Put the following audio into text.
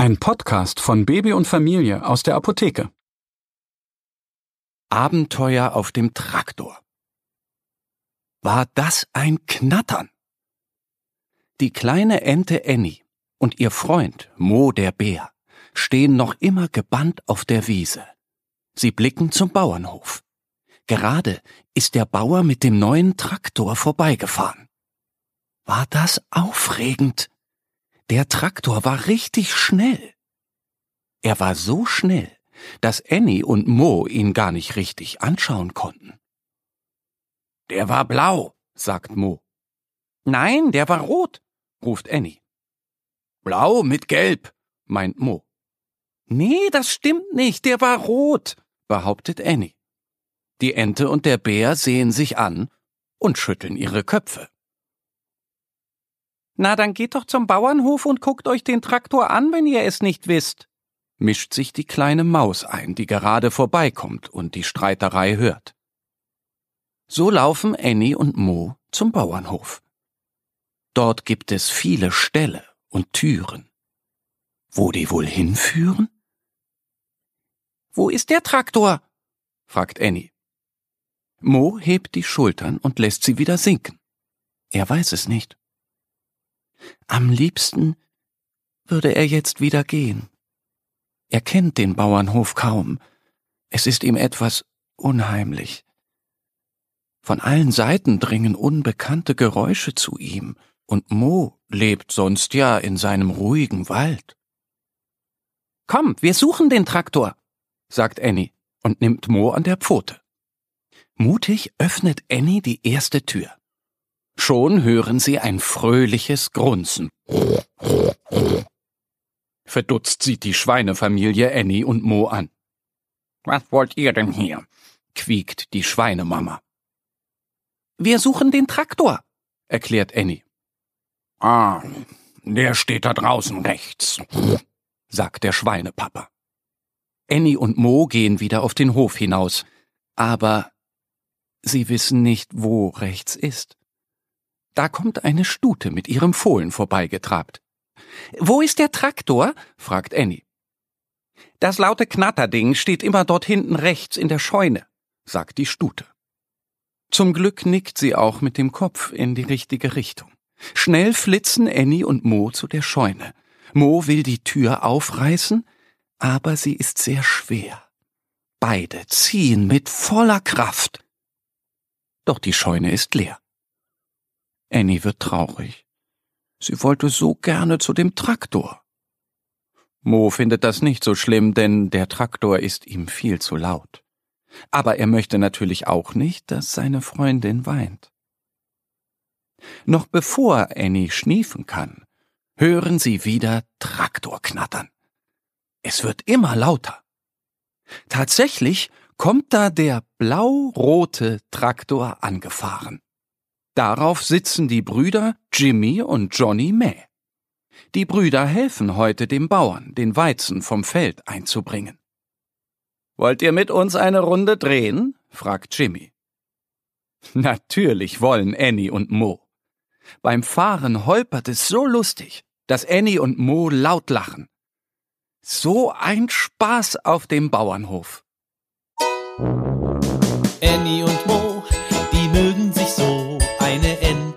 Ein Podcast von Baby und Familie aus der Apotheke. Abenteuer auf dem Traktor. War das ein Knattern? Die kleine Ente Annie und ihr Freund Mo der Bär stehen noch immer gebannt auf der Wiese. Sie blicken zum Bauernhof. Gerade ist der Bauer mit dem neuen Traktor vorbeigefahren. War das aufregend? Der Traktor war richtig schnell. Er war so schnell, dass Annie und Mo ihn gar nicht richtig anschauen konnten. Der war blau, sagt Mo. Nein, der war rot, ruft Annie. Blau mit Gelb, meint Mo. Nee, das stimmt nicht, der war rot, behauptet Annie. Die Ente und der Bär sehen sich an und schütteln ihre Köpfe. Na, dann geht doch zum Bauernhof und guckt euch den Traktor an, wenn ihr es nicht wisst, mischt sich die kleine Maus ein, die gerade vorbeikommt und die Streiterei hört. So laufen Annie und Mo zum Bauernhof. Dort gibt es viele Ställe und Türen. Wo die wohl hinführen? Wo ist der Traktor? fragt Annie. Mo hebt die Schultern und lässt sie wieder sinken. Er weiß es nicht. Am liebsten würde er jetzt wieder gehen. Er kennt den Bauernhof kaum. Es ist ihm etwas unheimlich. Von allen Seiten dringen unbekannte Geräusche zu ihm, und Mo lebt sonst ja in seinem ruhigen Wald. Komm, wir suchen den Traktor, sagt Annie und nimmt Mo an der Pfote. Mutig öffnet Annie die erste Tür. Schon hören sie ein fröhliches Grunzen. Verdutzt sieht die Schweinefamilie Annie und Mo an. Was wollt ihr denn hier? quiekt die Schweinemama. Wir suchen den Traktor, erklärt Annie. Ah, der steht da draußen rechts, sagt der Schweinepapa. Annie und Mo gehen wieder auf den Hof hinaus, aber sie wissen nicht, wo rechts ist. Da kommt eine Stute mit ihrem Fohlen vorbeigetrabt. Wo ist der Traktor? fragt Annie. Das laute Knatterding steht immer dort hinten rechts in der Scheune, sagt die Stute. Zum Glück nickt sie auch mit dem Kopf in die richtige Richtung. Schnell flitzen Annie und Mo zu der Scheune. Mo will die Tür aufreißen, aber sie ist sehr schwer. Beide ziehen mit voller Kraft. Doch die Scheune ist leer. Annie wird traurig. Sie wollte so gerne zu dem Traktor. Mo findet das nicht so schlimm, denn der Traktor ist ihm viel zu laut. Aber er möchte natürlich auch nicht, dass seine Freundin weint. Noch bevor Annie schniefen kann, hören sie wieder Traktor knattern. Es wird immer lauter. Tatsächlich kommt da der blau-rote Traktor angefahren. Darauf sitzen die Brüder Jimmy und Johnny May. Die Brüder helfen heute dem Bauern, den Weizen vom Feld einzubringen. Wollt ihr mit uns eine Runde drehen? fragt Jimmy. Natürlich wollen Annie und Mo. Beim Fahren holpert es so lustig, dass Annie und Mo laut lachen. So ein Spaß auf dem Bauernhof. Annie und